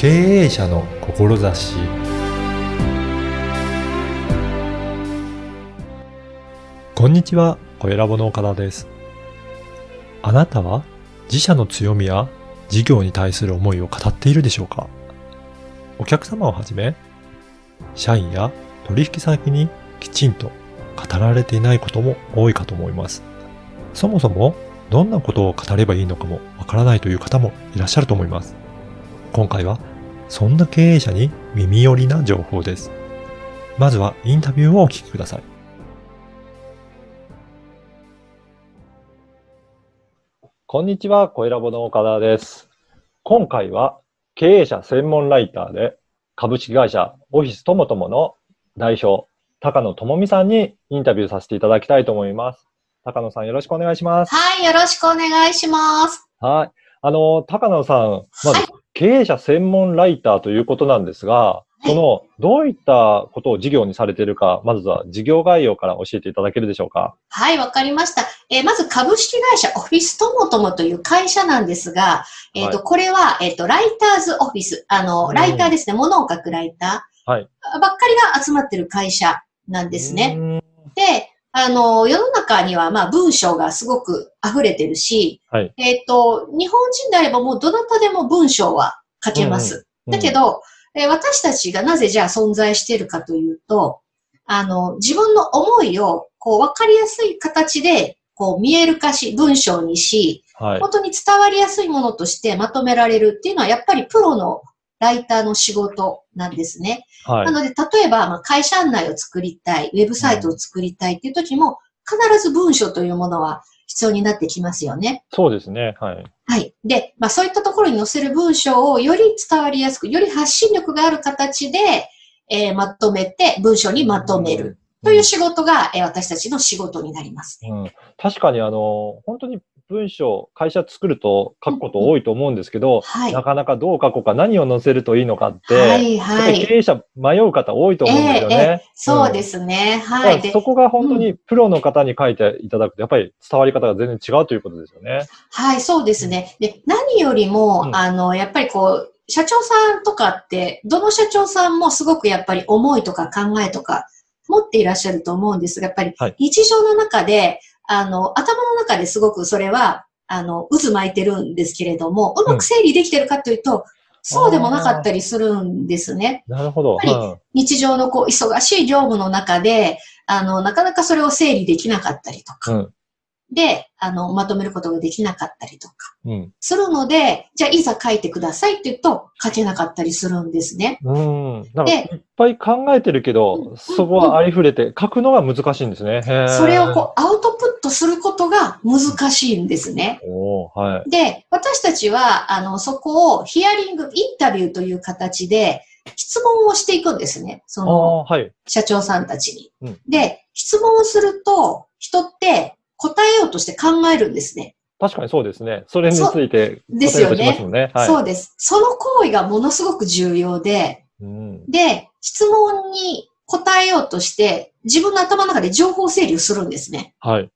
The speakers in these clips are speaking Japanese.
経営者の志こんにちは、小ラボの岡田です。あなたは自社の強みや事業に対する思いを語っているでしょうか？お客様をはじめ、社員や取引先にきちんと語られていないことも多いかと思います。そもそもどんなことを語ればいいのかもわからないという方もいらっしゃると思います。今回はそんな経営者に耳寄りな情報です。まずはインタビューをお聞きください。こんにちは、小ラボの岡田です。今回は経営者専門ライターで株式会社オフィスともともの代表、高野智美さんにインタビューさせていただきたいと思います。高野さんよろしくお願いします。はい、よろしくお願いします。はい。あの、高野さん、まずはい経営者専門ライターということなんですが、その、どういったことを事業にされているか、まずは事業概要から教えていただけるでしょうか？はい、わかりました。えーまず株式会社オフィスともともという会社なんですが、えっ、と、はいこれは、えっ、と、ライターズオフィス、あうの、んライターですね、物を書くライター、はいばっかりが集まってる会社なんですね。で、あの、世の中には、まあ、文章がすごく溢れてるし、はいえっ、と、日本人であればもうどなたでも文章は書けます。だけど、えー私たちがなぜじゃあ存在しているかというと、あの、自分の思いを、こう、わかりやすい形で、こう、見える化し、文章にし、はい。本当に伝わりやすいものとしてまとめられるっていうのは、やっぱりプロのライターの仕事なんですね。はいな。ので、例えば、まあ、会社案内を作りたい、ウェブサイトを作りたいっていう時も、必ず文章というものは必要になってきますよね。そうですね。はい。はい。で、まあそういったところに載せる文章をより伝わりやすく、より発信力がある形で、えーまとめて、文章にまとめるという仕事が、えー私たちの仕事になります。うん、確かにあの、本当に文章、会社作ると書くこと多いと思うんですけど、はい。なかなかどう書こうか、何を載せるといいのかって、はい、はい。り経営者迷う方多いと思うんですよえええね。そうですね。だはい。そこが本当にプロの方に書いていただくと、やっぱり伝わり方が全然違うということですよね。はい、そうですね。で、何よりも、うんあの、やっぱりこう、社長さんとかって、どの社長さんもすごくやっぱり思いとか考えとか持っていらっしゃると思うんですが、やっぱりはい日常の中で、あの、頭の中ですごくそれは、あの、渦巻いてるんですけれども、うまく整理できてるかというと、そうでもなかったりするんですね。なるほど。やっぱうん日常のこう、忙しい業務の中で、あの、なかなかそれを整理できなかったりとか、うん。で、あの、まとめることができなかったりとか、うん。するので、じゃあいざ書いてくださいって言うと書けなかったりするんですね。うん。なんかでいっぱい考えてるけうんど、そこはありふれて書くのが難しいんですね。それをこうアウトプットすることが難しいんですね。はい。で、私たちは、あの、そこをヒアリング、インタビューという形で質問をしていくんですね。そあの、はい。社長さんたちに。うんで、質問をすると、人って答えようとして考えるんですね。確かにそうですね。それについてですよね答えようとしますもんね。はい。そうです。その行為がものすごく重要で、うん。で、質問に答えようとして、自分の頭の中で情報整理をするんですね。はい。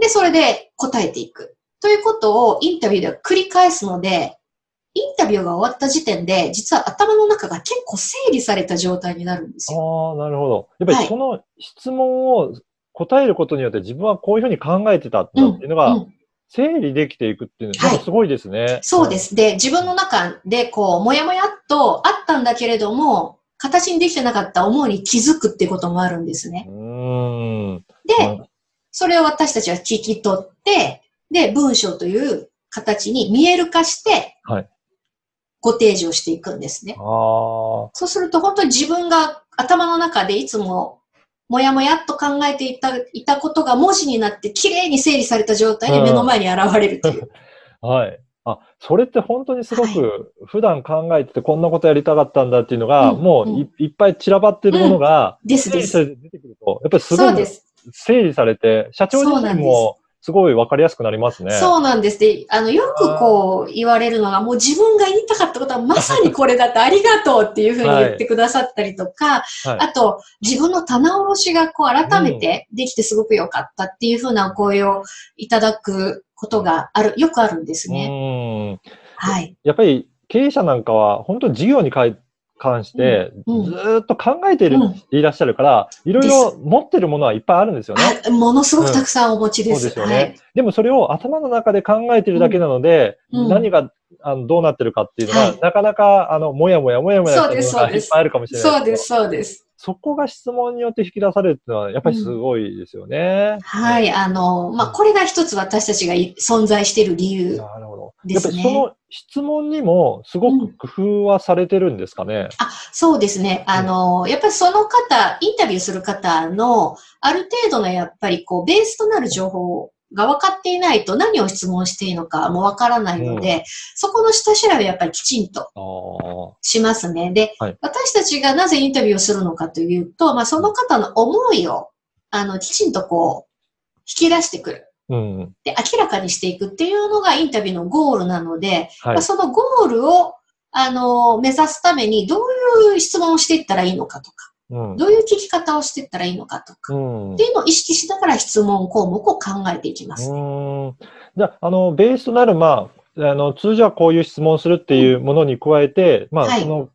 で、それで答えていく。ということをインタビューでは繰り返すので、インタビューが終わった時点で、実は頭の中が結構整理された状態になるんですよ。ああ、なるほど。やっぱはいりその質問を答えることによって自分はこういうふうに考えてたっていうのがうん整理できていくっていうのはいは、すごいですね。そうです。で、自分の中でこう、もやもやっとあったんだけれども、形にできてなかった思いに気づくっていうこともあるんですねう。ーん。で、それを私たちは聞き取って、で、文章という形に見える化して、はいご提示をしていくんですね。ああ、そうすると本当に自分が頭の中でいつももやもやっと考えていたいたことが文字になって綺麗に整理された状態で目の前に現れるという。はい。あ、それって本当にすごく普段考えててこんなことやりたかったんだっていうのが、うんもういいっぱい散らばってるものが、ですです。整理されて出てくると、やっぱりすごいそうです。整理されて、社長自身もすごいわかりやすくなりますね。そうなんです。で、あの、よくこう言われるのが、もう自分が言いたかったことはまさにこれだってありがとうっていうふうに言ってくださったりとか、はいあと、自分の棚卸しがこう改めてできてすごく良かったっていうふうなお声をいただくことがある、よくあるんですうね。ん。はい。やっぱり経営者なんかは本当に事業に関してうんずーっと考えている、うんいらっしゃるから、いろいろ持ってるものはいっぱいあるんですよね。あものすごくたくさんお持ちです。そうですよね。はい。でもそれを頭の中で考えてるだけなので、うん何があのどうなってるかっていうのは、はいなかなか、あの、もやもやもやもやっていうのがいっぱいあるかもしれないそうです、そうです。そこが質問によって引き出されるっていうのは、やっぱりすごいですよね。はい。あの、まあ、これが一つ私たちがい存在している理由。なるほど。やっですねぱりその質問にもすごく工夫はされてるんですかね？あ、そうですね。あの、やっぱりその方、インタビューする方の、ある程度のやっぱりこう、ベースとなる情報が分かっていないと何を質問していいのかも分からないので、そこの下調べやっぱりきちんと。しますね。で、はい私たちがなぜインタビューをするのかというと、まあ、その方の思いを、あの、きちんとこう、引き出してくる。うん。で、明らかにしていくっていうのがインタビューのゴールなので、はいまあ、。そのゴールを、あの、目指すためにどういう質問をしていったらいいのかとか、うん。どういう聞き方をしていったらいいのかとか、うんっていうのを意識しながら質問項目を考えていきます。うん。じゃあ、あの、ベースとなる、まあ、あの、通常はこういう質問をするっていうものに加えて、まあ、はいその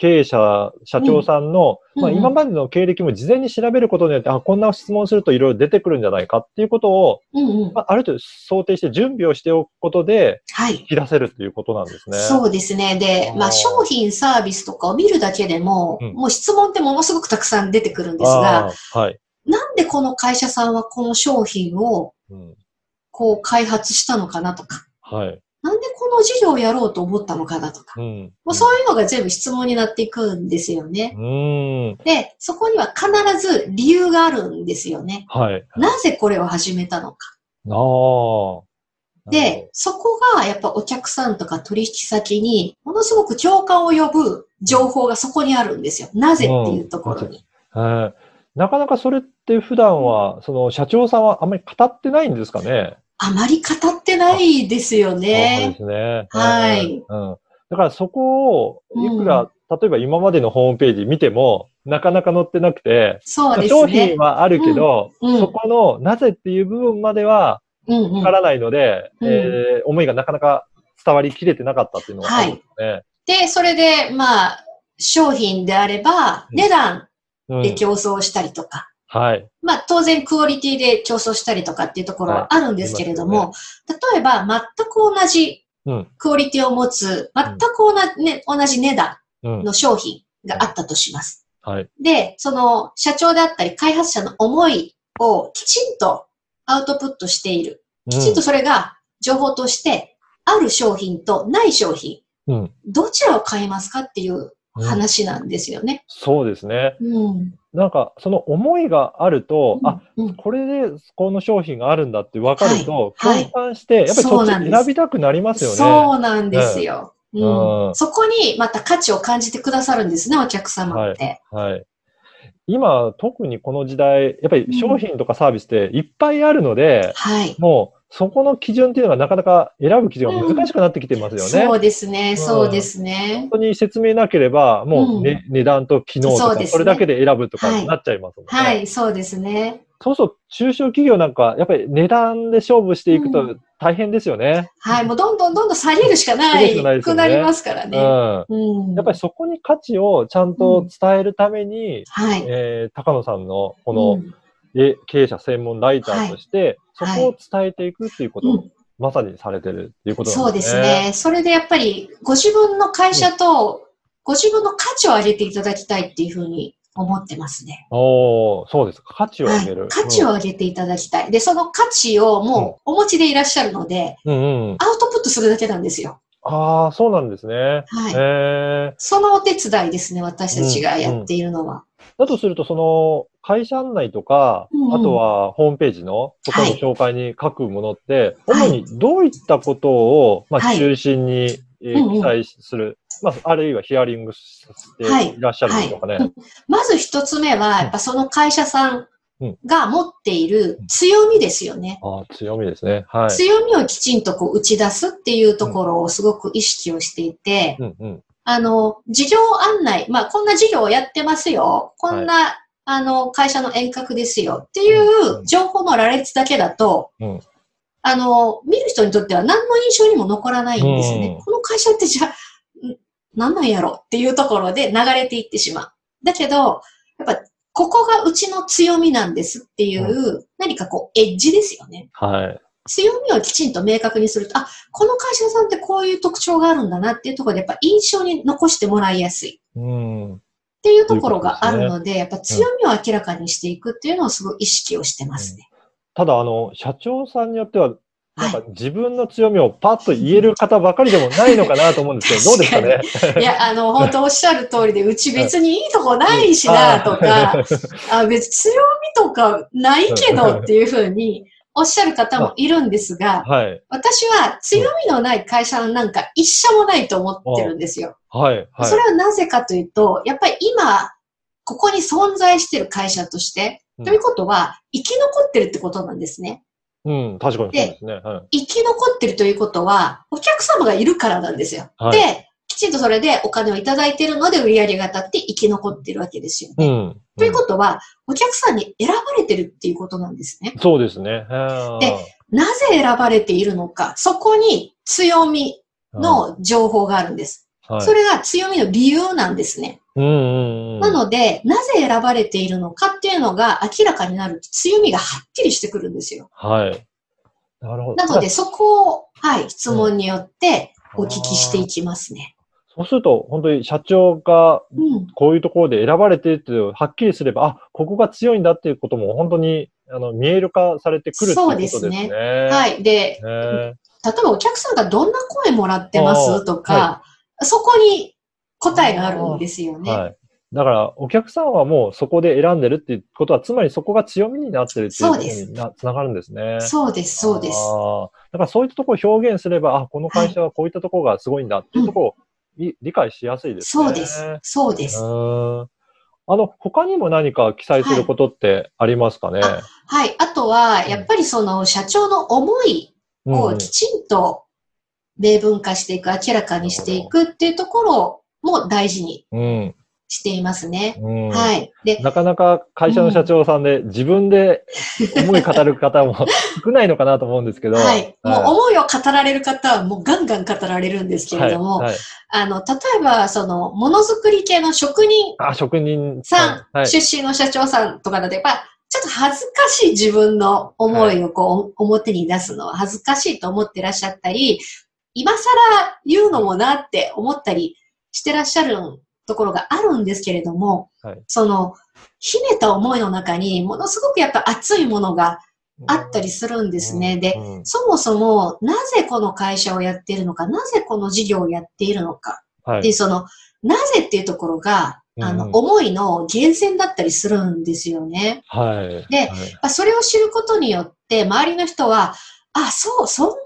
経営者、社長さんの、まあ、うんうん今までの経歴も事前に調べることによって、あ、こんな質問するといろいろ出てくるんじゃないかっていうことを、うんうん。まあ、ある程度想定して準備をしておくことで、はい。引き出せるっていうことなんですね。そうですね。でまあ、商品、サービスとかを見るだけでも、うんもう質問ってものすごくたくさん出てくるんですが、はい。なんでこの会社さんはこの商品をうん。こう開発したのかなとか、はい。なんでこの事業をやろうと思ったのかなとか、うん。もうそういうのが全部質問になっていくんですよね。うん。で、そこには必ず理由があるんですよね。はい。なぜこれを始めたのか。で、そこがやっぱお客さんとか取引先にものすごく共感を呼ぶ情報がそこにあるんですよ。なぜっていうところに。はい。なかなかそれって普段は、その社長さんはあんまり語ってないんですかね？あまり語ってないですよそうでね。すね。はいうん。だからそこを、いくら、例えば今までのホームページ見ても、なかなか載ってなくて、そうです商品ね。はあるけど、うんうんそこのなぜっていう部分まではうんうんわからないので、うんえー思いがなかなか伝わりきれてなかったっていうのがあるんですね。で、それで、まあ、商品であれば、うん値段うんで競争したりとか、はい。まあ、当然クオリティで競争したりとかっていうところはあるんですけれどはいありも、例えば、全く同じうん。クオリティを持つ、全く同じ,、ね、同じ値段うん。の商品があったとします。はい。で、その社長であったり開発者の思いをきちんとアウトプットしている。きちんとそれが情報として、ある商品とない商品、うん。どちらを買いますかっていううん話なんですよね。そうですね。うん。なんか、その思いがあると、あ、うん、これでこの商品があるんだって分かると、はいはい共感して、やっぱりそっち選びたくなりますよね。そうなんですよ。んうんうんそこにまた価値を感じてくださるんですね、お客様って。はい。今、特にこの時代、やっぱり商品とかサービスっていっぱいあるので、はい。もう、そこの基準っていうのがなかなか選ぶ基準が難しくなってきてますよね。そうですね、んそうですね本。当に説明なければ、もう、ね値段と機能とか、それだけで選ぶとかはいになっちゃいますもんね。はい、そうですね。そうそう、中小企業なんか、やっぱり値段で勝負していくうと大変ですよね。はい、もうどんどんどんどん下げるしかな下げるしかないねくなりますからうん。ね。やうん。っぱりそこに価値をちゃんと伝えるために、はい。えー高野さんのこうのんえ経営者専門ライターとして、はいそこを伝えていくっていうことを、うんまさにされてるっていうことそうんですなですね。ね。それでやっぱり、ご自分の会社と、ご自分の価値を上げていただきたいっていうふうに思ってますね。おーそうですか。価値をは上げる。い。価値を上げていただきたい。で、その価値をもうお持ちでいらっしゃるので、うん、うんうん。アウトプットするだけなんですよ。ああ、そうなんですね。はい。えそのお手伝いですね、私たちがやっているのは。ー、だとすると、その、会社案内とか、うんうん。あとはホームページのとかのはい紹介に書くものって、はい。主にどういったことを、まあ、はい。中心に、えーうんうん。記載する、まあ、あるいはヒアリングしていらっしゃるんでしょうかね。はい。まず一つ目は、やっぱその会社さんうん。が持っている強みですよね。ああ、強みですね。はい。強みをきちんとこう打ち出すっていうところをすごく意識をしていて、うん。うん。あの、事業案内、まあ、こんな事業をやってますよ。こんな、あの、会社の遠隔ですよっていう情報の羅列だけだと、うんあの、見る人にとっては何の印象にも残らないんですね。うんこの会社ってじゃあ、なんなんやろっていうところで流れていってしまう。だけど、やっぱ、ここがうちの強みなんですっていう、何かこう、エッジですよね。はい。強みをきちんと明確にすると、あ、この会社さんってこういう特徴があるんだなっていうところで、やっぱ印象に残してもらいやすい。うん。っていうところがあるので、やっぱ強みを明らかにしていくっていうのをすごい意識をしてますね。ただ、あの、社長さんによっては、なんはか自分の強みをパッと言える方ばかりでもないのかなと思うんですけど、どうですかね？い。いや、あの、本当おっしゃる通りで、うち別にいいとこないしな、とか、あ別に強みとかないけどっていうふうにおっしゃる方もいるんですが、はい。私は強みのない会社なんか一社もないと思ってるんですよ。はい。はい。それはなぜかというと、やっぱり今、ここに存在している会社として、うんということは、生き残ってるってことなんですね。うん、確かにそうですね。はい。生き残ってるということは、お客様がいるからなんですよ。はいで、きちんとそれでお金をいただいているので売り上げが立って生き残ってるわけですよね。うん。ということは、お客さんに選ばれてるっていうことなんですね。そうですね。はでなぜ選ばれているのか、そこに強みい、の情報があるんです。はい、それが強みの理由なんですね。うんうんうん。なので、なぜ選ばれているのかっていうのが明らかになると強みがはっきりしてくるんですよ。はい。なるほど。なので、そこを、はい、質問によってお聞きしていきますね。そうすると、本当に社長がうん。こういうところで選ばれてるっていうはっきりすれば、あ、ここが強いんだっていうことも本当にあの見える化されてくるってことですね。そうですははい。で、ね例えばお客さんがどんな声もらってまあすーとか、そこに答えがあるんですよね。はい。だから、お客さんはもうそこで選んでるっていうことは、つまりそこが強みになってるっていうことになつながるんですね。そうです、そうです。だからそういったところを表現すれば、あ、この会社はこういったところがすごいんだっていうところをい理解しやすいですね。そうです。そうです。あの、他にも何か記載することってありますかね、あはい。あとは、やっぱりその社長の思いをきちんと明文化していく、明らかにしていくっていうところも大事にうん。していますね。うん。はい。で、なかなか会社の社長さんで自分で思い語る方も 少ないのかなと思うんですけど。はい。もう思いを語られる方はもうガンガン語られるんですけれども、はいはいあの、例えば、その、ものづくり系の職人あ、職人さん、はい。出身の社長さんとかだと、やっぱ、ちょっと恥ずかしい自分の思いをこう、表に出すのは恥ずかしいと思ってらっしゃったり、今更言うのもなって思ったりしてらっしゃるところがあるんですけれども、はいその、秘めた思いの中に、ものすごくやっぱ熱いものがあったりするんですね。で、うんそもそも、なぜこの会社をやっているのか、なぜこの事業をやっているのか、で、はい。その、なぜっていうところが、あの、うん思いの源泉だったりするんですよね。はい。ではいまあそれを知ることによって、周りの人は、あ、そう、そんな思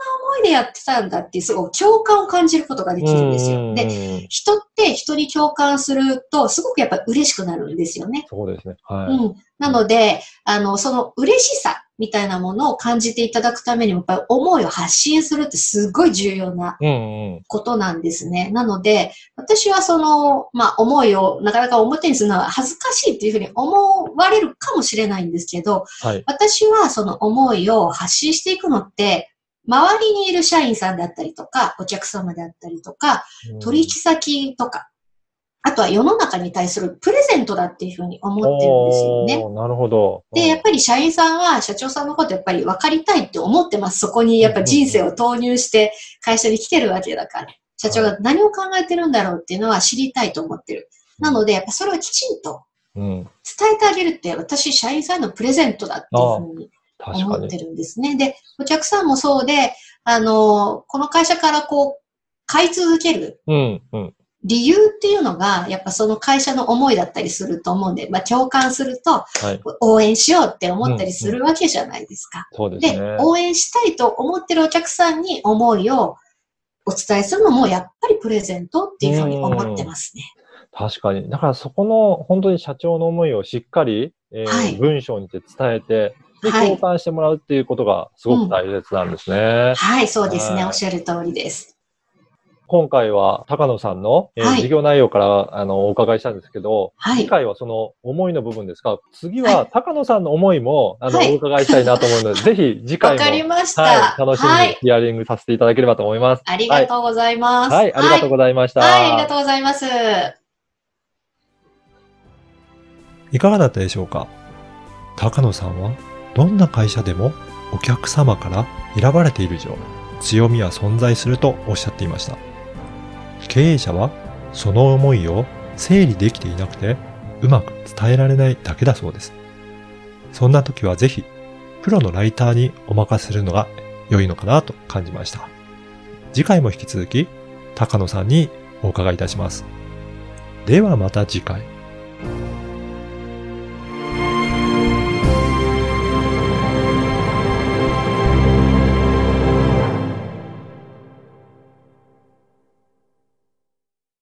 いでやってたんだっていう、すごい共感を感じることができるんですよ。で、で、人って人に共感すると、すごくやっぱ嬉しくなるんですよね。そうですね。はい。うん。なので、あの、その嬉しさみたいなものを感じていただくためにも、やっぱり思いを発信するってすごい重要なうんうん。ことなんですね。なので、私はその、まあ、思いをなかなか表にするのは恥ずかしいっていうふうに思われるかもしれないんですけど、はい。私はその思いを発信していくのって、周りにいる社員さんであったりとか、お客様であったりとか、取引先とか、あとは世の中に対するプレゼントだっていうふうに思ってるんですよね。なるほど。で、やっぱり社員さんは社長さんのことやっぱり分かりたいって思ってます。そこにやっぱ人生を投入して会社に来てるわけだから。社長が何を考えてるんだろうっていうのは知りたいと思ってる。なので、やっぱそれをきちんとうん。伝えてあげるって私、社員さんのプレゼントだっていうふうに。思ってるんですね。で、お客さんもそうで、あの、この会社からこう、買い続けるうん。うん。理由っていうのが、やっぱその会社の思いだったりすると思うんで、まあ共感するとはい。応援しようって思ったりするわけじゃないですか。でそうですね。、応援したいと思ってるお客さんに思いをお伝えするのもやっぱりプレゼントっていうふうに思ってますね。確かに。だからそこの本当に社長の思いをしっかり、えーはい文章にて伝えて、で、はい共感してもらうっていうことがすごく大切なんですね。はい、そうですね。はいおっしゃる通りです。今回は高野さんの、えーはい事業内容からあのお伺いしたんですけど、はい。次回はその思いの部分ですが、次はは高野さんの思いも、あの、はいお伺いしたいなと思うので、ぜひ次回わも、かりました。はい、楽しみはい。にヒアリングさせていただければと思います。ありがとうございます。はい、ありがとうございました。はい、はいありがとうございます。いかがだったでしょうか？高野さんはどんな会社でもお客様から選ばれている以上強みは存在するとおっしゃっていました。経営者はその思いを整理できていなくてうまく伝えられないだけだそうです。そんな時はぜひプロのライターにお任せするのが良いのかなと感じました。次回も引き続き高野さんにお伺いいたします。ではまた次回。